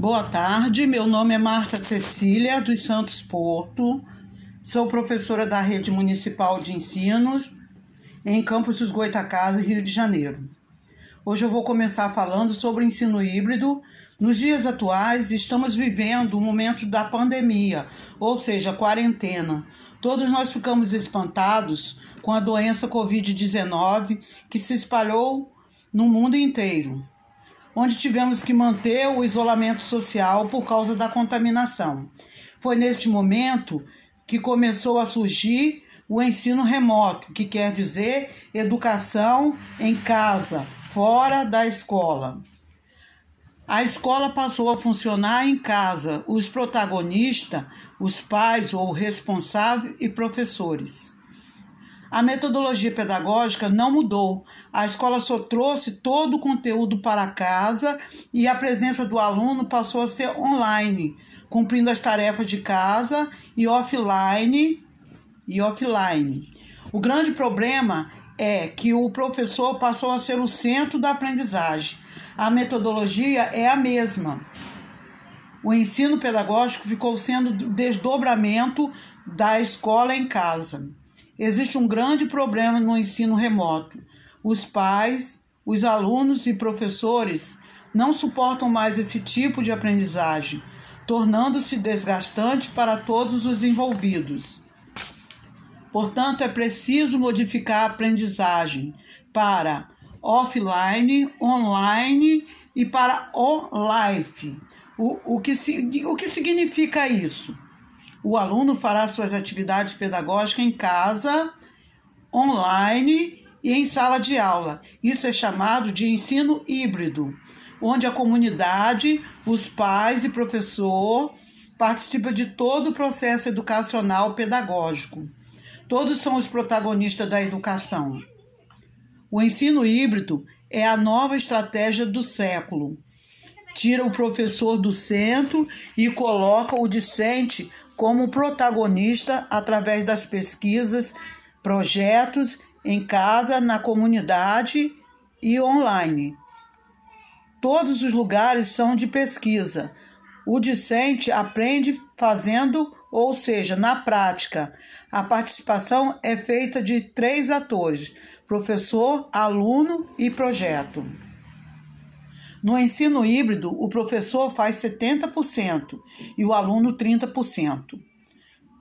Boa tarde, meu nome é Marta Cecília dos Santos Porto, sou professora da Rede Municipal de Ensinos em Campos dos Goitacazes, Rio de Janeiro. Hoje eu vou começar falando sobre ensino híbrido. Nos dias atuais, estamos vivendo o momento da pandemia, ou seja, quarentena. Todos nós ficamos espantados com a doença Covid-19 que se espalhou no mundo inteiro onde tivemos que manter o isolamento social por causa da contaminação. Foi neste momento que começou a surgir o ensino remoto, que quer dizer educação em casa, fora da escola. A escola passou a funcionar em casa, os protagonistas, os pais ou responsáveis e professores. A metodologia pedagógica não mudou. A escola só trouxe todo o conteúdo para casa e a presença do aluno passou a ser online, cumprindo as tarefas de casa e offline e offline. O grande problema é que o professor passou a ser o centro da aprendizagem. A metodologia é a mesma. O ensino pedagógico ficou sendo desdobramento da escola em casa. Existe um grande problema no ensino remoto. Os pais, os alunos e professores não suportam mais esse tipo de aprendizagem, tornando-se desgastante para todos os envolvidos. Portanto, é preciso modificar a aprendizagem para offline, online e para on-life. O, o, que, o que significa isso? O aluno fará suas atividades pedagógicas em casa, online e em sala de aula. Isso é chamado de ensino híbrido, onde a comunidade, os pais e professor participam de todo o processo educacional pedagógico. Todos são os protagonistas da educação. O ensino híbrido é a nova estratégia do século. Tira o professor do centro e coloca o discente como protagonista através das pesquisas, projetos em casa, na comunidade e online. Todos os lugares são de pesquisa. O discente aprende fazendo, ou seja, na prática. A participação é feita de três atores: professor, aluno e projeto. No ensino híbrido, o professor faz 70% e o aluno 30%.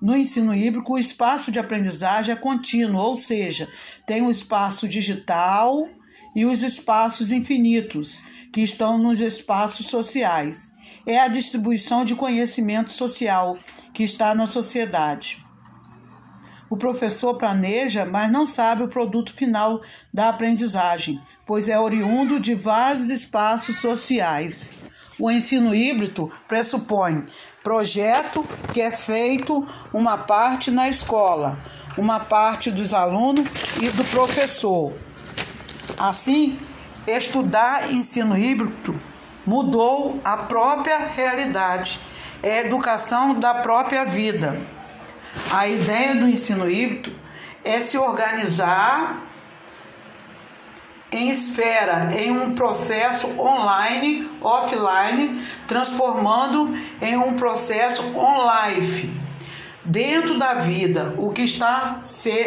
No ensino híbrido, o espaço de aprendizagem é contínuo, ou seja, tem o espaço digital e os espaços infinitos, que estão nos espaços sociais. É a distribuição de conhecimento social que está na sociedade. O professor planeja, mas não sabe o produto final da aprendizagem, pois é oriundo de vários espaços sociais. O ensino híbrido pressupõe projeto que é feito uma parte na escola, uma parte dos alunos e do professor. Assim, estudar ensino híbrido mudou a própria realidade, é a educação da própria vida. A ideia do ensino híbrido é se organizar em esfera, em um processo online, offline, transformando em um processo on-life, dentro da vida, o que está,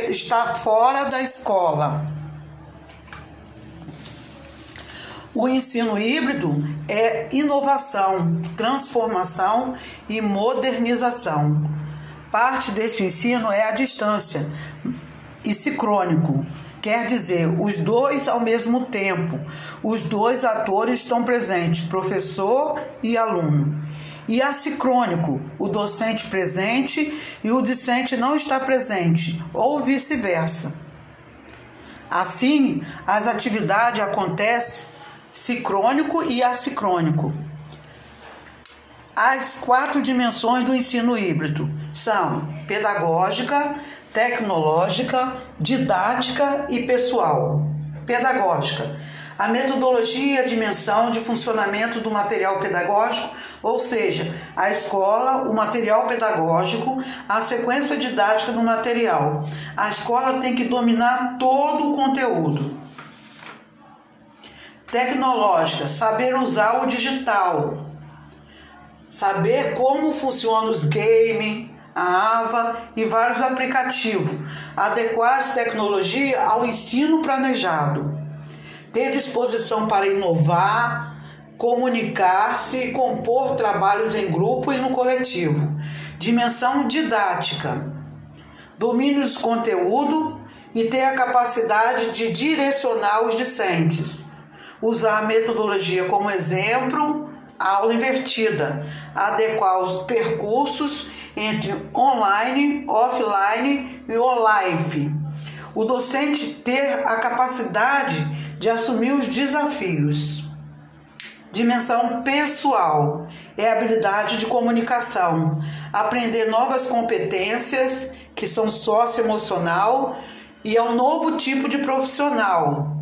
está fora da escola. O ensino híbrido é inovação, transformação e modernização. Parte deste ensino é a distância e sincrônico Quer dizer, os dois ao mesmo tempo. Os dois atores estão presentes, professor e aluno. E assicrônico, o docente presente e o discente não está presente, ou vice-versa. Assim, as atividades acontecem sincrônico e assicrônico. As quatro dimensões do ensino híbrido são pedagógica, tecnológica, didática e pessoal. Pedagógica. A metodologia a dimensão de funcionamento do material pedagógico, ou seja, a escola, o material pedagógico, a sequência didática do material. A escola tem que dominar todo o conteúdo. Tecnológica, saber usar o digital. saber como funcionam os games, a AVA e vários aplicativos, adequar as tecnologias ao ensino planejado, ter disposição para inovar, comunicar-se e compor trabalhos em grupo e no coletivo, dimensão didática, domínio dos conteúdo e ter a capacidade de direcionar os discentes, usar a metodologia como exemplo, aula invertida, adequar os percursos entre online, offline e on-life. O docente ter a capacidade de assumir os desafios. Dimensão pessoal é habilidade de comunicação, aprender novas competências que são socioemocional e é um novo tipo de profissional.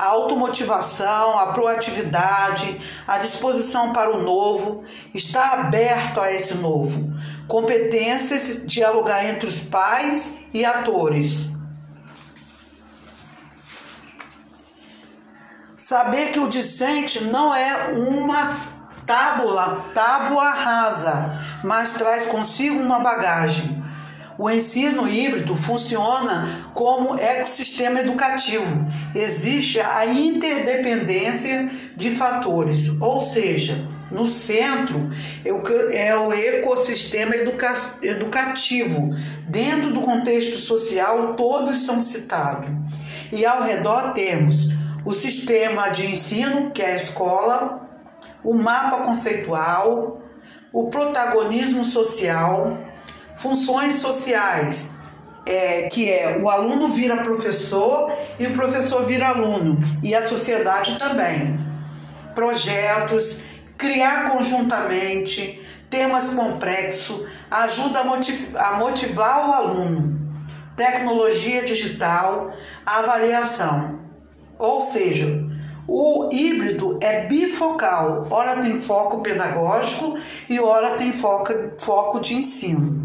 A automotivação, a proatividade, a disposição para o novo, está aberto a esse novo. Competências, dialogar entre os pais e atores. Saber que o discente não é uma tábula, tábua rasa, mas traz consigo uma bagagem o ensino híbrido funciona como ecossistema educativo. Existe a interdependência de fatores, ou seja, no centro é o ecossistema educa educativo. Dentro do contexto social, todos são citados. E ao redor temos o sistema de ensino, que é a escola, o mapa conceitual, o protagonismo social, funções sociais, é, que é o aluno vira professor e o professor vira aluno, e a sociedade também. Projetos, criar conjuntamente, temas complexos, ajuda a, motiv a motivar o aluno. Tecnologia digital, avaliação. Ou seja, o híbrido é bifocal, ora tem foco pedagógico e ora tem foco, foco de ensino.